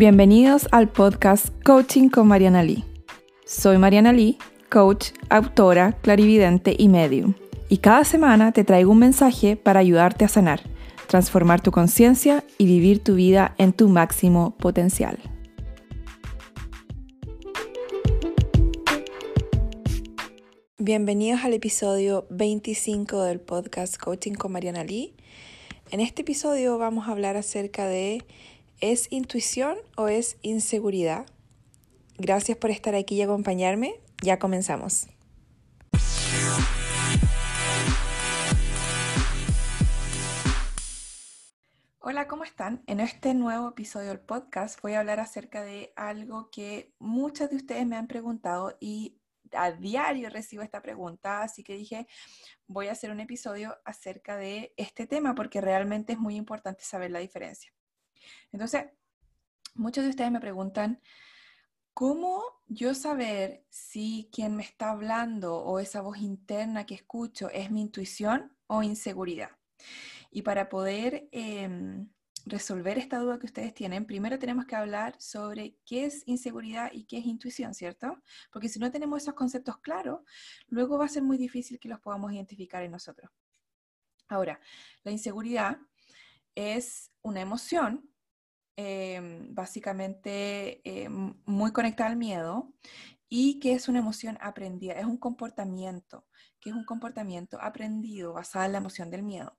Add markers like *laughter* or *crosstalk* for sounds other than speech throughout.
Bienvenidos al podcast Coaching con Mariana Lee. Soy Mariana Lee, coach, autora, clarividente y medium. Y cada semana te traigo un mensaje para ayudarte a sanar, transformar tu conciencia y vivir tu vida en tu máximo potencial. Bienvenidos al episodio 25 del podcast Coaching con Mariana Lee. En este episodio vamos a hablar acerca de ¿Es intuición o es inseguridad? Gracias por estar aquí y acompañarme. Ya comenzamos. Hola, ¿cómo están? En este nuevo episodio del podcast voy a hablar acerca de algo que muchos de ustedes me han preguntado y a diario recibo esta pregunta, así que dije, voy a hacer un episodio acerca de este tema porque realmente es muy importante saber la diferencia. Entonces, muchos de ustedes me preguntan, ¿cómo yo saber si quien me está hablando o esa voz interna que escucho es mi intuición o inseguridad? Y para poder em, resolver esta duda que ustedes tienen, primero tenemos que hablar sobre qué es inseguridad y qué es intuición, ¿cierto? Porque si no tenemos esos conceptos claros, luego va a ser muy difícil que los podamos identificar en nosotros. Ahora, la inseguridad es una emoción Em, básicamente em, muy conectada al miedo y que es una emoción aprendida, es un comportamiento, que es un comportamiento aprendido basado en la emoción del miedo.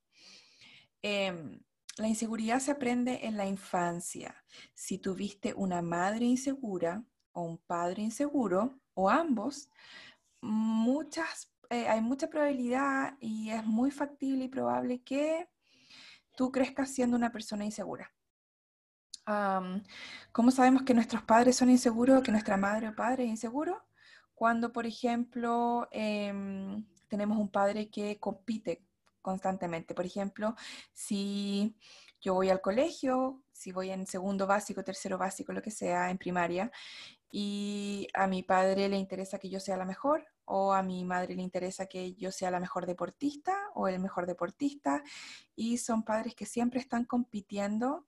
Em, la inseguridad se aprende en la infancia. Si tuviste una madre insegura o un padre inseguro, o ambos, eh, hay mucha probabilidad y es muy factible y probable que tú crezcas siendo una persona insegura. ¿Cómo sabemos que nuestros padres son inseguros, que nuestra madre o padre es inseguro? Cuando, por ejemplo, em, tenemos un padre que compite constantemente. Por ejemplo, si yo voy al colegio, si voy en segundo básico, tercero básico, lo que sea, en primaria, y a mi padre le interesa que yo sea la mejor, o a mi madre le interesa que yo sea la mejor deportista o el mejor deportista, y son padres que siempre están compitiendo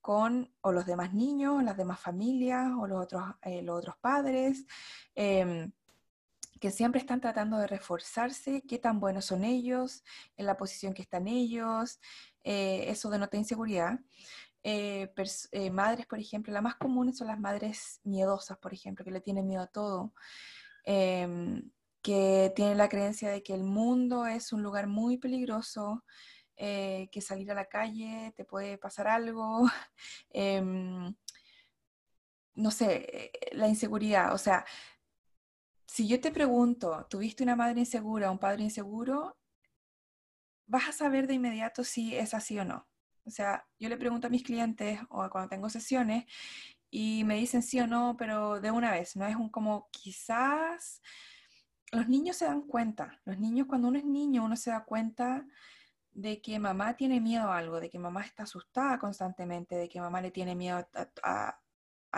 con o los demás niños, las demás familias o los otros, eh, padres, em, que siempre están tratando de reforzarse, qué tan buenos son ellos, en la posición que están ellos, eh, eso denota inseguridad. Eh, madres, por ejemplo, las más comunes son las madres miedosas, por ejemplo, que le tienen miedo a todo, em, que tienen la creencia de que el mundo es un lugar muy peligroso, eh, que salir a la calle, te puede pasar algo, *laughs* em, no sé, eh, la inseguridad, o sea, si yo te pregunto, ¿tuviste una madre insegura, un padre inseguro? Vas a saber de inmediato si es así o no. O sea, yo le pregunto a mis clientes o cuando tengo sesiones y me dicen sí o no, pero de una vez, no es un como quizás los niños se dan cuenta. Los niños, cuando uno es niño, uno se da cuenta de que mamá tiene miedo a algo, de que mamá está asustada constantemente, de que mamá le tiene miedo a,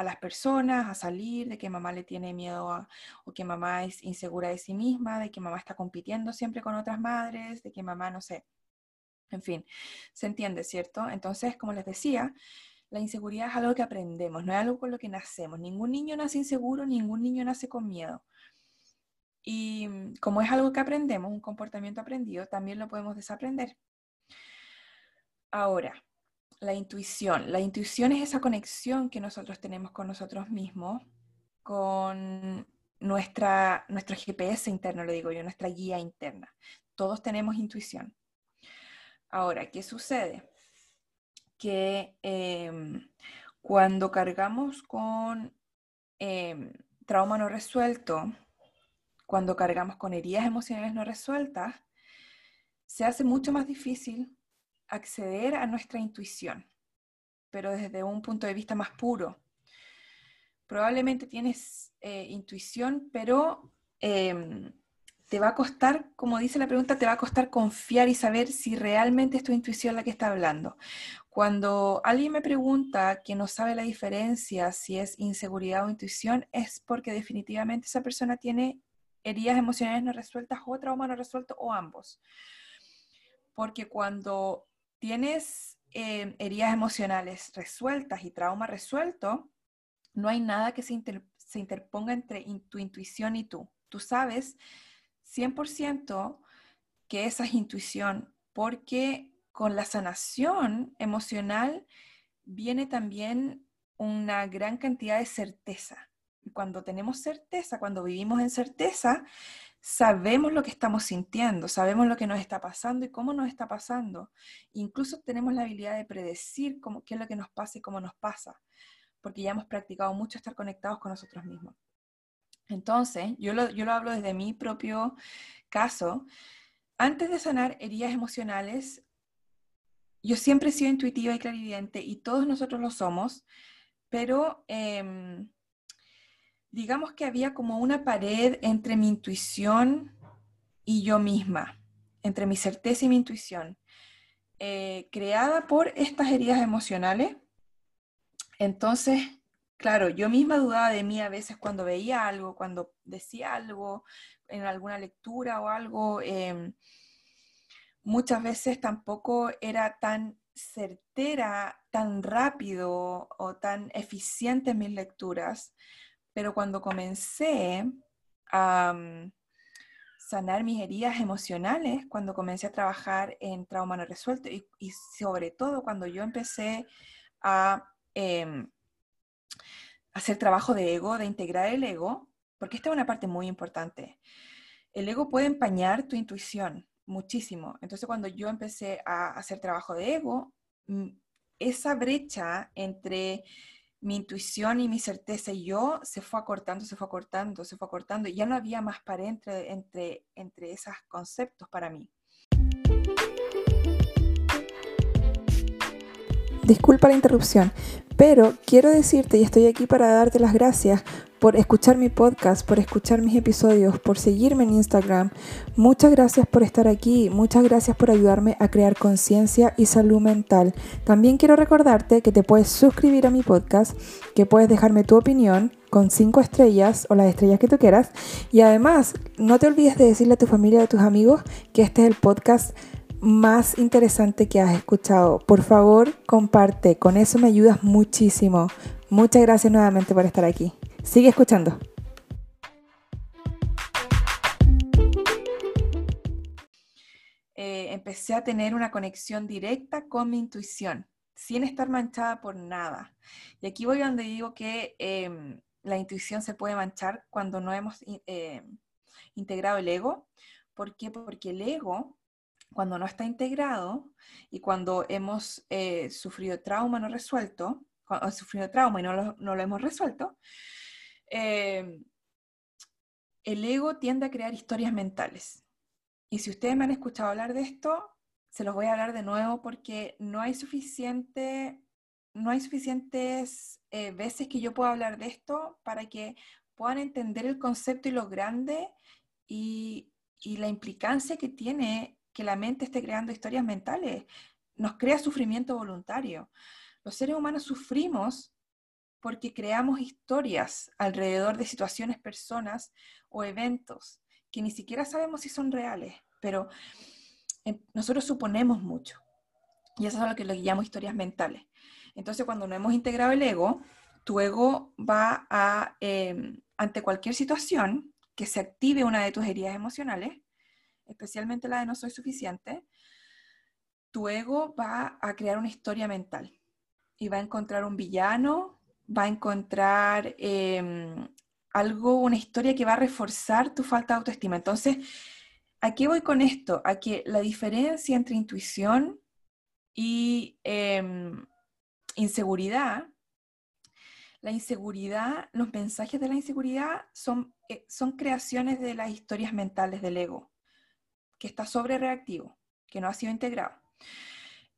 las personas, a salir, de que mamá le tiene miedo a, o que mamá es insegura de sí misma, de que mamá está compitiendo siempre con otras madres, de que mamá, no sé, en fin, se entiende, ¿cierto? Entonces, como les decía, la inseguridad es algo que aprendemos, no es algo con lo que nacemos. Ningún niño nace inseguro, ningún niño nace con miedo. Y mm, como es algo que aprendemos, un comportamiento aprendido, también lo podemos desaprender. Ahora, la intuición. La intuición es esa conexión que nosotros tenemos con nosotros mismos, con nuestra, nuestro GPS interno, lo digo yo, nuestra guía interna. Todos tenemos intuición. Ahora, ¿qué sucede? Que em, cuando cargamos con em, trauma no resuelto, cuando cargamos con heridas emocionales no resueltas, se hace mucho más difícil acceder a nuestra intuición, pero desde un punto de vista más puro. Probablemente tienes eh, intuición, pero em, te va a costar, como dice la pregunta, te va a costar confiar y saber si realmente es tu intuición la que está hablando. Cuando alguien me pregunta que no sabe la diferencia si es inseguridad o intuición, es porque definitivamente esa persona tiene heridas emocionales no resueltas o trauma no resuelto o ambos. Porque cuando tienes eh, heridas emocionales resueltas y trauma resuelto, no hay nada que se, se interponga entre tu intuición y tú. Tú sabes 100% que esa es intuición, porque con la sanación emocional viene también una gran cantidad de certeza. Cuando tenemos certeza, cuando vivimos en certeza, sabemos lo que estamos sintiendo, sabemos lo que nos está pasando y cómo nos está pasando. Incluso tenemos la habilidad de predecir cómo, qué es lo que nos pasa y cómo nos pasa, porque ya hemos practicado mucho estar conectados con nosotros mismos. Entonces, yo lo, yo lo hablo desde mi propio caso. Antes de sanar heridas emocionales, yo siempre he sido intuitiva y clarividente y todos nosotros lo somos, pero em, digamos que había como una pared entre mi intuición y yo misma, entre mi certeza y mi intuición, eh, creada por estas heridas emocionales. Entonces, claro, yo misma dudaba de mí a veces cuando veía algo, cuando decía algo en alguna lectura o algo. Em, muchas veces tampoco era tan certera, tan rápido o tan eficiente en mis lecturas, pero cuando comencé a mm, sanar mis heridas emocionales, cuando comencé a trabajar en trauma no resuelto y, sobre todo cuando yo empecé a em, hacer trabajo de ego, de integrar el ego, porque esta es una parte muy importante. El ego puede empañar tu intuición, muchísimo. Entonces, cuando yo empecé a hacer trabajo de ego, mm, esa brecha entre mi intuición y mi certeza y yo se fue acortando, se fue acortando, se fue acortando. Y ya no había más pared entre, entre, entre esos conceptos para mí. Disculpa la interrupción, pero quiero decirte, y estoy aquí para darte las gracias por escuchar mi podcast, por escuchar mis episodios, por seguirme en Instagram. Muchas gracias por estar aquí, muchas gracias por ayudarme a crear conciencia y salud mental. También quiero recordarte que te puedes suscribir a mi podcast, que puedes dejarme tu opinión con cinco estrellas o las estrellas que tú quieras. Y además, no te olvides de decirle a tu familia y a tus amigos que este es el podcast más interesante que has escuchado. Por favor, comparte, con eso me ayudas muchísimo. Muchas gracias nuevamente por estar aquí. Sigue escuchando. Eh, empecé a tener una conexión directa con mi intuición, sin estar manchada por nada. Y aquí voy donde digo que em, la intuición se puede manchar cuando no hemos em, integrado el ego. ¿Por qué? Porque el ego, cuando no está integrado y cuando hemos eh, sufrido trauma no resuelto, sufrido trauma y no no lo hemos resuelto, Em, el ego tiende a crear historias mentales. Y si ustedes me han escuchado hablar de esto, se los voy a hablar de nuevo porque no hay suficiente, no hay suficientes eh, veces que yo pueda hablar de esto para que puedan entender el concepto y lo grande y, y la implicancia que tiene que la mente esté creando historias mentales. Nos crea sufrimiento voluntario. Los seres humanos sufrimos porque creamos historias alrededor de situaciones, personas o eventos que ni siquiera sabemos si son reales, pero eh, nosotros suponemos mucho. Y eso es lo que le llamo historias mentales. Entonces, cuando no hemos integrado el ego, tu ego va a, em, ante cualquier situación que se active una de tus heridas emocionales, especialmente la de no soy suficiente, tu ego va a crear una historia mental y va a encontrar un villano va a encontrar em, algo, una historia que va a reforzar tu falta de autoestima. Entonces, ¿a qué voy con esto? A que la diferencia entre intuición y em, inseguridad, la inseguridad, los mensajes de la inseguridad son, eh, son creaciones de las historias mentales del ego, que está sobre reactivo, que no ha sido integrado.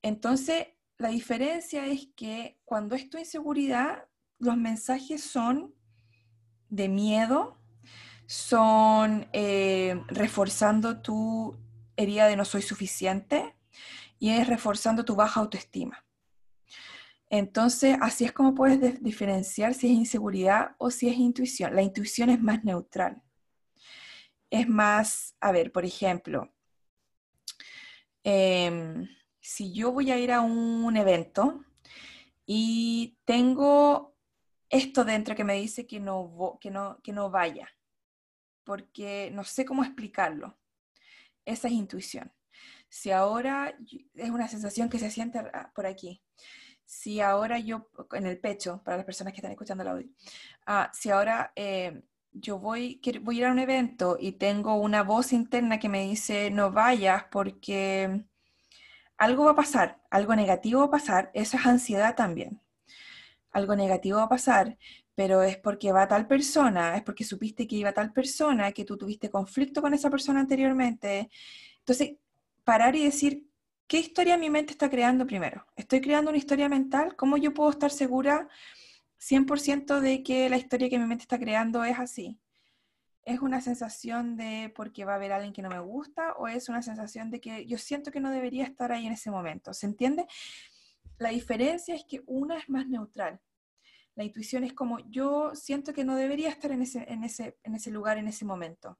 Entonces, la diferencia es que cuando es tu inseguridad, los mensajes son de miedo, son eh, reforzando tu herida de no soy suficiente y es reforzando tu baja autoestima. Entonces, así es como puedes diferenciar si es inseguridad o si es intuición. La intuición es más neutral. Es más, a ver, por ejemplo, em, si yo voy a ir a un evento y tengo esto dentro que me dice que no, que no, que no vaya, porque no sé cómo explicarlo. Esa es intuición. Si ahora es una sensación que se siente por aquí, si ahora yo, en el pecho, para las personas que están escuchando el audio, ah, si ahora eh, yo voy, voy a ir a un evento y tengo una voz interna que me dice no vayas porque algo va a pasar, algo negativo va a pasar, eso es ansiedad también. Algo negativo va a pasar, pero es porque va tal persona, es porque supiste que iba tal persona, que tú tuviste conflicto con esa persona anteriormente. Entonces, parar y decir, ¿qué historia mi mente está creando primero? ¿Estoy creando una historia mental? ¿Cómo yo puedo estar segura 100% de que la historia que mi mente está creando es así? ¿Es una sensación de porque va a haber alguien que no me gusta o es una sensación de que yo siento que no debería estar ahí en ese momento? ¿Se entiende? La diferencia es que una es más neutral. La intuición es como yo siento que no debería estar en ese, en ese, en ese lugar en ese momento.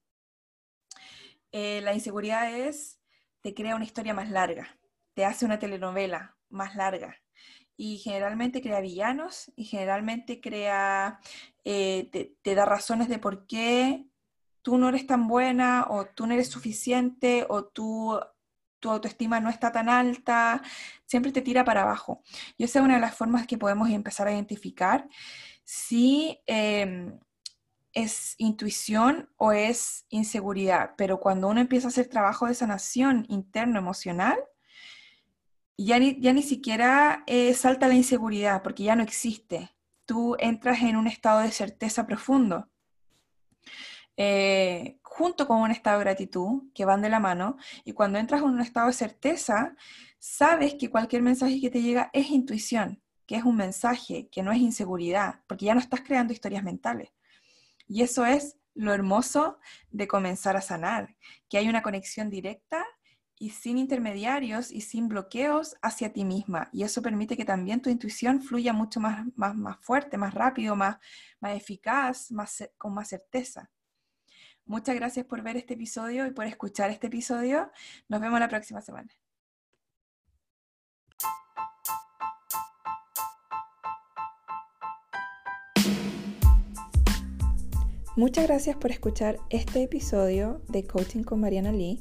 Eh, la inseguridad es te crea una historia más larga, te hace una telenovela más larga y generalmente crea villanos y generalmente crea, eh, te, da razones de por qué tú no eres tan buena o tú no eres suficiente o tú, tu autoestima no está tan alta, siempre te tira para abajo. Y esa es una de las formas que podemos empezar a identificar si em, es intuición o es inseguridad, pero cuando uno empieza a hacer trabajo de sanación interno emocional, ya ni, ya ni siquiera eh, salta la inseguridad, porque ya no existe. Tú entras en un estado de certeza profundo, eh, junto con un estado de gratitud, que van de la mano, y cuando entras en un estado de certeza, sabes que cualquier mensaje que te llega es intuición, que es un mensaje, que no es inseguridad, porque ya no estás creando historias mentales. Y eso es lo hermoso de comenzar a sanar, que hay una conexión directa y sin intermediarios y sin bloqueos hacia ti misma. Y eso permite que también tu intuición fluya mucho más, más, más fuerte, más rápido, más, más eficaz, más, con más certeza. Muchas gracias por ver este episodio y por escuchar este episodio. Nos vemos la próxima semana. Muchas gracias por escuchar este episodio de Coaching con Mariana Lee.